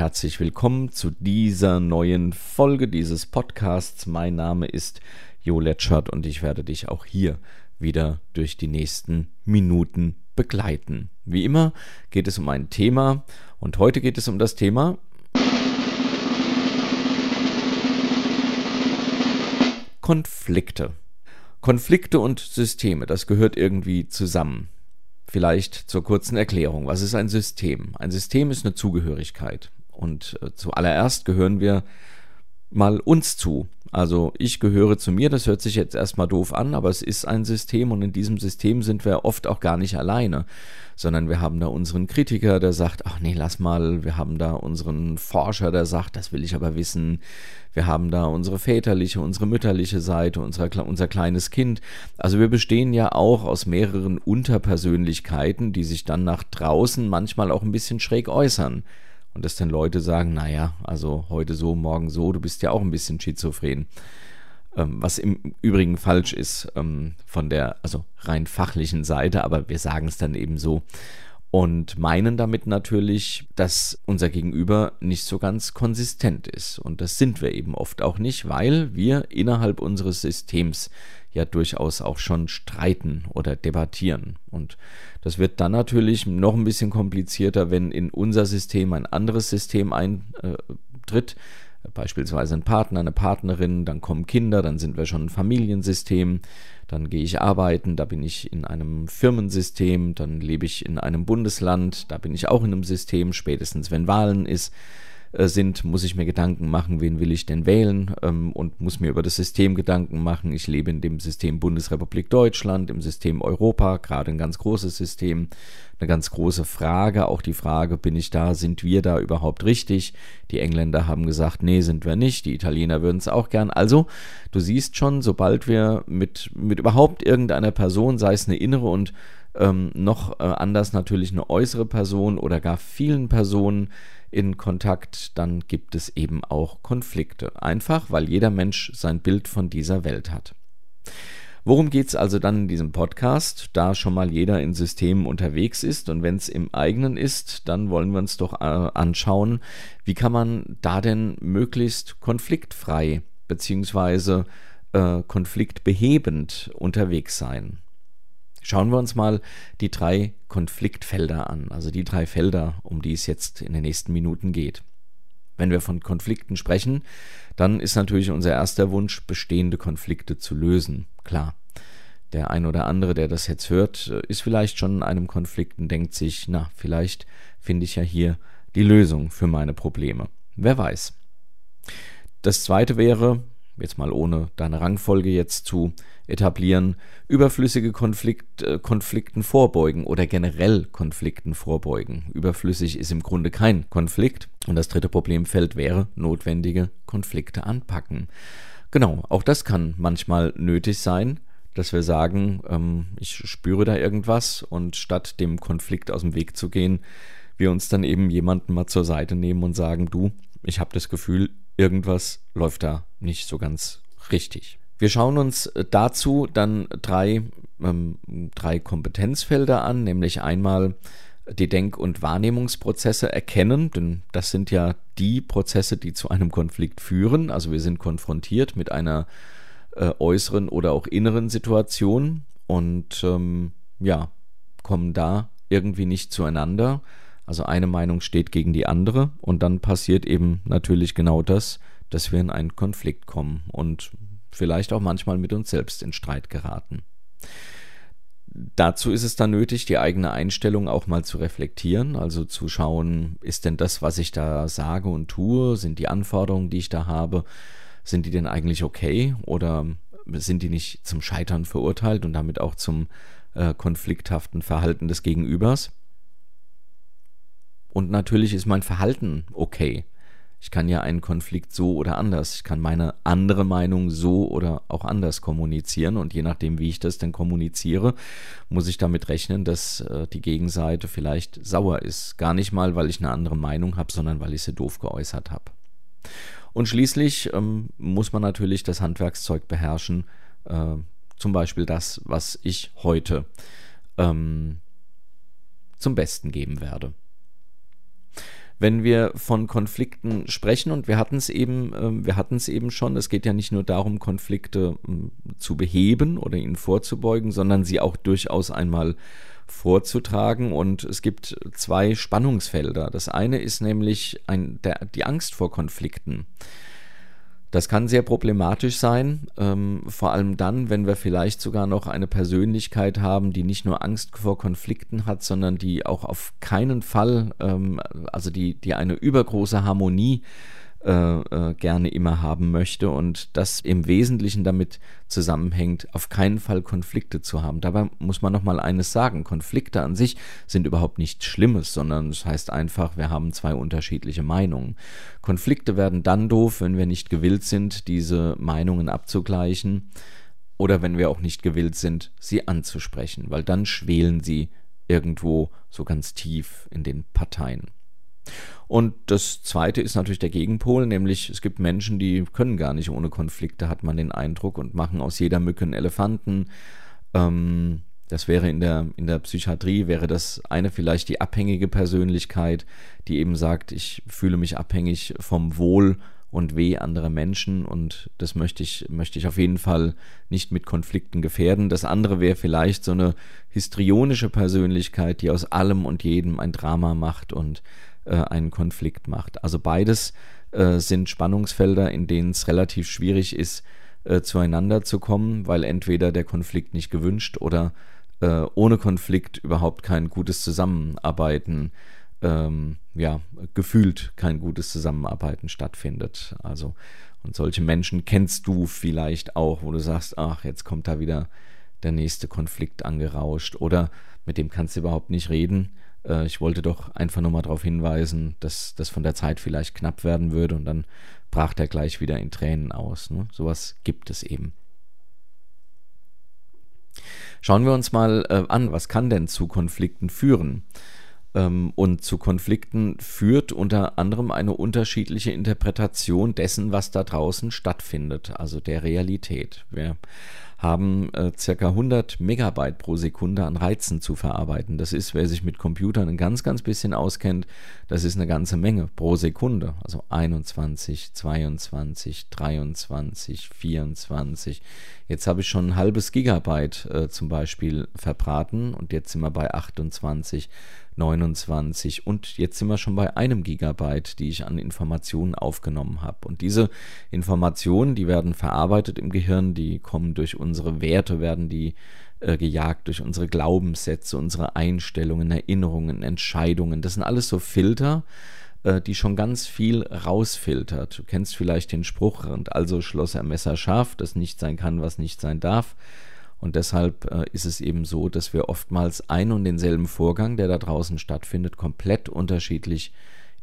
herzlich willkommen zu dieser neuen Folge dieses Podcasts. Mein Name ist Jo Letschert und ich werde dich auch hier wieder durch die nächsten Minuten begleiten. Wie immer geht es um ein Thema und heute geht es um das Thema Konflikte. Konflikte und Systeme, das gehört irgendwie zusammen. Vielleicht zur kurzen Erklärung. Was ist ein System? Ein System ist eine Zugehörigkeit. Und äh, zuallererst gehören wir mal uns zu. Also ich gehöre zu mir, das hört sich jetzt erstmal doof an, aber es ist ein System und in diesem System sind wir oft auch gar nicht alleine, sondern wir haben da unseren Kritiker, der sagt, ach nee, lass mal, wir haben da unseren Forscher, der sagt, das will ich aber wissen, wir haben da unsere väterliche, unsere mütterliche Seite, unser, unser kleines Kind. Also wir bestehen ja auch aus mehreren Unterpersönlichkeiten, die sich dann nach draußen manchmal auch ein bisschen schräg äußern. Und dass dann Leute sagen, naja, also heute so, morgen so, du bist ja auch ein bisschen schizophren. Ähm, was im Übrigen falsch ist ähm, von der, also rein fachlichen Seite, aber wir sagen es dann eben so und meinen damit natürlich, dass unser Gegenüber nicht so ganz konsistent ist. Und das sind wir eben oft auch nicht, weil wir innerhalb unseres Systems ja durchaus auch schon streiten oder debattieren. Und das wird dann natürlich noch ein bisschen komplizierter, wenn in unser System ein anderes System eintritt, beispielsweise ein Partner, eine Partnerin, dann kommen Kinder, dann sind wir schon ein Familiensystem, dann gehe ich arbeiten, da bin ich in einem Firmensystem, dann lebe ich in einem Bundesland, da bin ich auch in einem System, spätestens wenn Wahlen ist, sind, muss ich mir Gedanken machen, wen will ich denn wählen ähm, und muss mir über das System Gedanken machen. Ich lebe in dem System Bundesrepublik Deutschland, im System Europa, gerade ein ganz großes System, eine ganz große Frage, auch die Frage, bin ich da, sind wir da überhaupt richtig? Die Engländer haben gesagt, nee, sind wir nicht, die Italiener würden es auch gern. Also, du siehst schon, sobald wir mit, mit überhaupt irgendeiner Person, sei es eine innere und ähm, noch äh, anders natürlich eine äußere Person oder gar vielen Personen, in Kontakt, dann gibt es eben auch Konflikte. Einfach, weil jeder Mensch sein Bild von dieser Welt hat. Worum geht es also dann in diesem Podcast? Da schon mal jeder in Systemen unterwegs ist und wenn es im eigenen ist, dann wollen wir uns doch äh, anschauen, wie kann man da denn möglichst konfliktfrei bzw. Äh, konfliktbehebend unterwegs sein. Schauen wir uns mal die drei Konfliktfelder an, also die drei Felder, um die es jetzt in den nächsten Minuten geht. Wenn wir von Konflikten sprechen, dann ist natürlich unser erster Wunsch, bestehende Konflikte zu lösen. Klar, der ein oder andere, der das jetzt hört, ist vielleicht schon in einem Konflikt und denkt sich, na, vielleicht finde ich ja hier die Lösung für meine Probleme. Wer weiß. Das zweite wäre, jetzt mal ohne deine Rangfolge jetzt zu etablieren, überflüssige Konflikt, äh, Konflikten vorbeugen oder generell Konflikten vorbeugen. Überflüssig ist im Grunde kein Konflikt. Und das dritte Problemfeld wäre notwendige Konflikte anpacken. Genau, auch das kann manchmal nötig sein, dass wir sagen, ähm, ich spüre da irgendwas und statt dem Konflikt aus dem Weg zu gehen, wir uns dann eben jemanden mal zur Seite nehmen und sagen, du, ich habe das Gefühl, irgendwas läuft da nicht so ganz richtig. Wir schauen uns äh, dazu dann drei, ähm, drei Kompetenzfelder an, nämlich einmal die Denk- und Wahrnehmungsprozesse erkennen, denn das sind ja die Prozesse, die zu einem Konflikt führen. Also wir sind konfrontiert mit einer äh, äußeren oder auch inneren Situation und ähm, ja, kommen da irgendwie nicht zueinander. Also eine Meinung steht gegen die andere und dann passiert eben natürlich genau das, dass wir in einen Konflikt kommen und vielleicht auch manchmal mit uns selbst in Streit geraten. Dazu ist es dann nötig, die eigene Einstellung auch mal zu reflektieren, also zu schauen, ist denn das, was ich da sage und tue, sind die Anforderungen, die ich da habe, sind die denn eigentlich okay oder sind die nicht zum Scheitern verurteilt und damit auch zum äh, konflikthaften Verhalten des Gegenübers? Und natürlich ist mein Verhalten okay. Ich kann ja einen Konflikt so oder anders, ich kann meine andere Meinung so oder auch anders kommunizieren und je nachdem, wie ich das denn kommuniziere, muss ich damit rechnen, dass äh, die Gegenseite vielleicht sauer ist. Gar nicht mal, weil ich eine andere Meinung habe, sondern weil ich sie doof geäußert habe. Und schließlich ähm, muss man natürlich das Handwerkszeug beherrschen, äh, zum Beispiel das, was ich heute ähm, zum Besten geben werde. Wenn wir von Konflikten sprechen und wir hatten es eben, äh, wir hatten es eben schon, es geht ja nicht nur darum, Konflikte äh, zu beheben oder ihnen vorzubeugen, sondern sie auch durchaus einmal vorzutragen. Und es gibt zwei Spannungsfelder. Das eine ist nämlich ein, der, die Angst vor Konflikten. Das kann sehr problematisch sein, ähm, vor allem dann, wenn wir vielleicht sogar noch eine Persönlichkeit haben, die nicht nur Angst vor Konflikten hat, sondern die auch auf keinen Fall, ähm, also die, die eine übergroße Harmonie äh, äh, gerne immer haben möchte und das im Wesentlichen damit zusammenhängt, auf keinen Fall Konflikte zu haben. Dabei muss man noch mal eines sagen: Konflikte an sich sind überhaupt nichts Schlimmes, sondern es das heißt einfach, wir haben zwei unterschiedliche Meinungen. Konflikte werden dann doof, wenn wir nicht gewillt sind, diese Meinungen abzugleichen oder wenn wir auch nicht gewillt sind, sie anzusprechen, weil dann schwelen sie irgendwo so ganz tief in den Parteien. Und das zweite ist natürlich der Gegenpol, nämlich es gibt Menschen, die können gar nicht ohne Konflikte, hat man den Eindruck, und machen aus jeder Mücke einen Elefanten. Ähm, das wäre in der, in der Psychiatrie, wäre das eine vielleicht die abhängige Persönlichkeit, die eben sagt, ich fühle mich abhängig vom Wohl und Weh anderer Menschen und das möchte ich, möchte ich auf jeden Fall nicht mit Konflikten gefährden. Das andere wäre vielleicht so eine histrionische Persönlichkeit, die aus allem und jedem ein Drama macht und äh, einen Konflikt macht. Also beides äh, sind Spannungsfelder, in denen es relativ schwierig ist, äh, zueinander zu kommen, weil entweder der Konflikt nicht gewünscht oder äh, ohne Konflikt überhaupt kein gutes Zusammenarbeiten, ähm, ja, gefühlt kein gutes Zusammenarbeiten stattfindet. Also, und solche Menschen kennst du vielleicht auch, wo du sagst, ach, jetzt kommt da wieder der nächste Konflikt angerauscht oder mit dem kannst du überhaupt nicht reden äh, ich wollte doch einfach nur mal darauf hinweisen, dass das von der Zeit vielleicht knapp werden würde und dann brach der gleich wieder in Tränen aus. Ne? Sowas gibt es eben. Schauen wir uns mal äh, an, was kann denn zu Konflikten führen? Ähm, und zu Konflikten führt unter anderem eine unterschiedliche Interpretation dessen, was da draußen stattfindet, also der Realität. Wir haben äh, circa 100 Megabyte pro Sekunde an Reizen zu verarbeiten. Das ist, wer sich mit Computern ein ganz, ganz bisschen auskennt, das ist eine ganze Menge pro Sekunde. Also 21, 22, 23, 24. Jetzt habe ich schon ein halbes Gigabyte äh, zum Beispiel verbraten und jetzt sind wir bei 28. 29 und jetzt sind wir schon bei einem Gigabyte, die ich an Informationen aufgenommen habe. Und diese Informationen, die werden verarbeitet im Gehirn, die kommen durch unsere Werte, werden die äh, gejagt, durch unsere Glaubenssätze, unsere Einstellungen, Erinnerungen, Entscheidungen. Das sind alles so Filter, äh, die schon ganz viel rausfiltert. Du kennst vielleicht den Spruch, also schloss er Messer scharf, das nicht sein kann, was nicht sein darf. Und deshalb äh, ist es eben so, dass wir oftmals ein und denselben Vorgang, der da draußen stattfindet, komplett unterschiedlich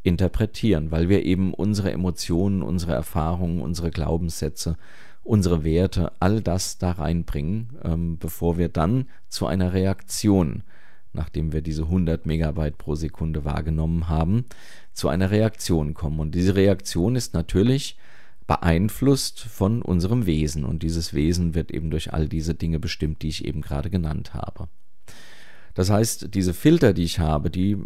interpretieren, weil wir eben unsere Emotionen, unsere Erfahrungen, unsere Glaubenssätze, unsere Werte, all das da reinbringen, ähm, bevor wir dann zu einer Reaktion, nachdem wir diese 100 Megabyte pro Sekunde wahrgenommen haben, zu einer Reaktion kommen. Und diese Reaktion ist natürlich beeinflusst von unserem Wesen. Und dieses Wesen wird eben durch all diese Dinge bestimmt, die ich eben gerade genannt habe. Das heißt, diese Filter, die ich habe, die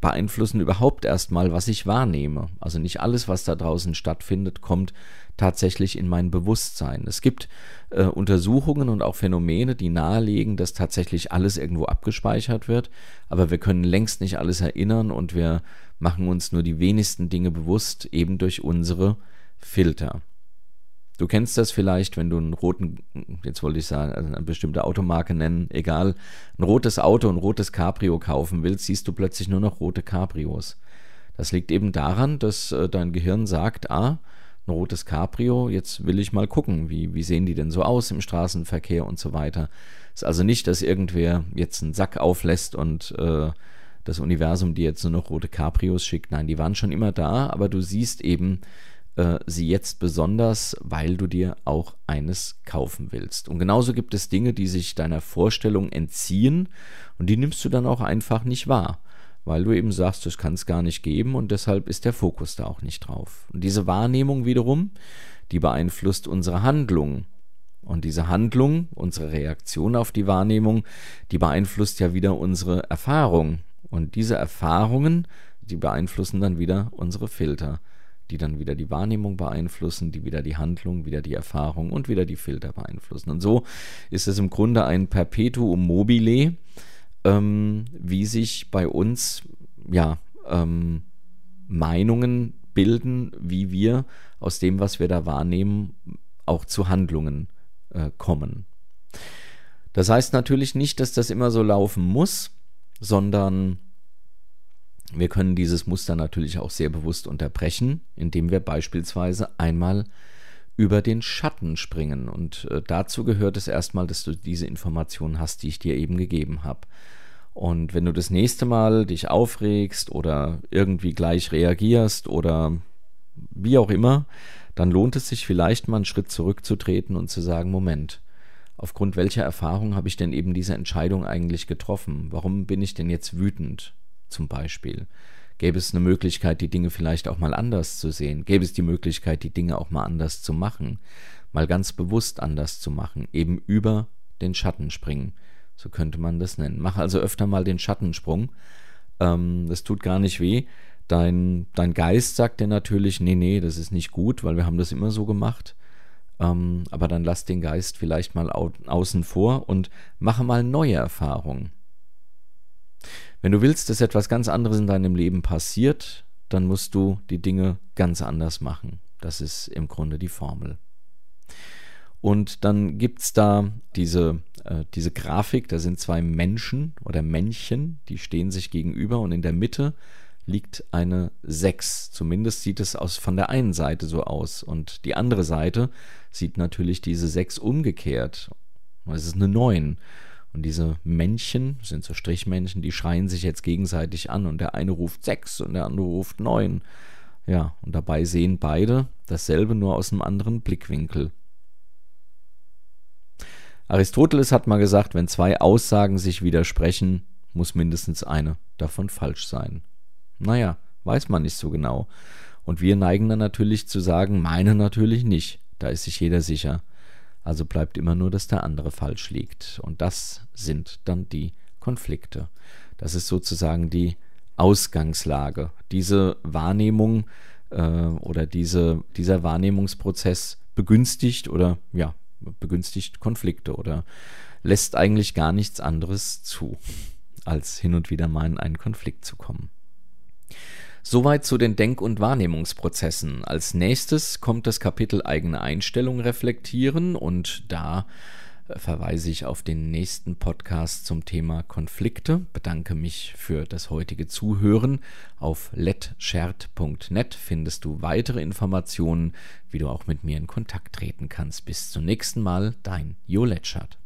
beeinflussen überhaupt erstmal, was ich wahrnehme. Also nicht alles, was da draußen stattfindet, kommt tatsächlich in mein Bewusstsein. Es gibt äh, Untersuchungen und auch Phänomene, die nahelegen, dass tatsächlich alles irgendwo abgespeichert wird, aber wir können längst nicht alles erinnern und wir machen uns nur die wenigsten Dinge bewusst, eben durch unsere Filter. Du kennst das vielleicht, wenn du einen roten, jetzt wollte ich sagen, also eine bestimmte Automarke nennen, egal, ein rotes Auto, ein rotes Cabrio kaufen willst, siehst du plötzlich nur noch rote Cabrios. Das liegt eben daran, dass äh, dein Gehirn sagt, ah, ein rotes Cabrio, jetzt will ich mal gucken, wie, wie sehen die denn so aus im Straßenverkehr und so weiter. Ist also nicht, dass irgendwer jetzt einen Sack auflässt und äh, das Universum dir jetzt nur noch rote Cabrios schickt. Nein, die waren schon immer da, aber du siehst eben, äh, sie jetzt besonders, weil du dir auch eines kaufen willst. Und genauso gibt es Dinge, die sich deiner Vorstellung entziehen und die nimmst du dann auch einfach nicht wahr, weil du eben sagst, das kann es gar nicht geben und deshalb ist der Fokus da auch nicht drauf. Und diese Wahrnehmung wiederum, die beeinflusst unsere Handlung. Und diese Handlung, unsere Reaktion auf die Wahrnehmung, die beeinflusst ja wieder unsere Erfahrung. Und diese Erfahrungen die beeinflussen dann wieder unsere Filter, die dann wieder die Wahrnehmung beeinflussen, die wieder die Handlung, wieder die Erfahrung und wieder die Filter beeinflussen. Und so ist es im Grunde ein Perpetuum mobile, ähm, wie sich bei uns ja ähm, Meinungen bilden, wie wir aus dem, was wir da wahrnehmen, auch zu Handlungen äh, kommen. Das heißt natürlich nicht, dass das immer so laufen muss, sondern wir können dieses Muster natürlich auch sehr bewusst unterbrechen, indem wir beispielsweise einmal über den Schatten springen. Und äh, dazu gehört es erstmal, dass du diese Informationen hast, die ich dir eben gegeben habe. Und wenn du das nächste Mal dich aufregst oder irgendwie gleich reagierst oder wie auch immer, dann lohnt es sich vielleicht mal einen Schritt zurückzutreten und zu sagen, Moment, aufgrund welcher Erfahrung habe ich denn eben diese Entscheidung eigentlich getroffen? Warum bin ich denn jetzt wütend zum Beispiel? Gäbe es eine Möglichkeit, die Dinge vielleicht auch mal anders zu sehen? Gäbe es die Möglichkeit, die Dinge auch mal anders zu machen? Mal ganz bewusst anders zu machen, eben über den Schatten springen. So könnte man das nennen. Mach also öfter mal den Schattensprung. Ähm, das tut gar nicht weh. Dein, dein Geist sagt dir natürlich, nee, nee, das ist nicht gut, weil wir haben das immer so gemacht. Ähm, aber dann lass den Geist vielleicht mal au außen vor und mache mal neue Erfahrungen. Wenn du willst, dass etwas ganz anderes in deinem Leben passiert, dann musst du die Dinge ganz anders machen. Das ist im Grunde die Formel. Und dann gibt es da diese, äh, diese Grafik, da sind zwei Menschen oder Männchen, die stehen sich gegenüber und in der Mitte liegt eine 6. Zumindest sieht es aus, von der einen Seite so aus. Und die andere Seite sieht natürlich diese 6 umgekehrt. Es ist eine 9. Und diese Männchen, sind so Strichmännchen, die schreien sich jetzt gegenseitig an. Und der eine ruft 6 und der andere ruft 9. Ja, und dabei sehen beide dasselbe nur aus einem anderen Blickwinkel. Aristoteles hat mal gesagt, wenn zwei Aussagen sich widersprechen, muss mindestens eine davon falsch sein. Naja, weiß man nicht so genau. Und wir neigen dann natürlich zu sagen, meine natürlich nicht. Da ist sich jeder sicher. Also bleibt immer nur, dass der andere falsch liegt. Und das sind dann die Konflikte. Das ist sozusagen die Ausgangslage. Diese Wahrnehmung äh, oder diese, dieser Wahrnehmungsprozess begünstigt oder ja, begünstigt Konflikte oder lässt eigentlich gar nichts anderes zu, als hin und wieder mal in einen Konflikt zu kommen. Soweit zu den Denk- und Wahrnehmungsprozessen. Als nächstes kommt das Kapitel eigene Einstellung reflektieren und da äh, verweise ich auf den nächsten Podcast zum Thema Konflikte. Bedanke mich für das heutige Zuhören. Auf letschert.net findest du weitere Informationen, wie du auch mit mir in Kontakt treten kannst. Bis zum nächsten Mal, dein Jo Letschert.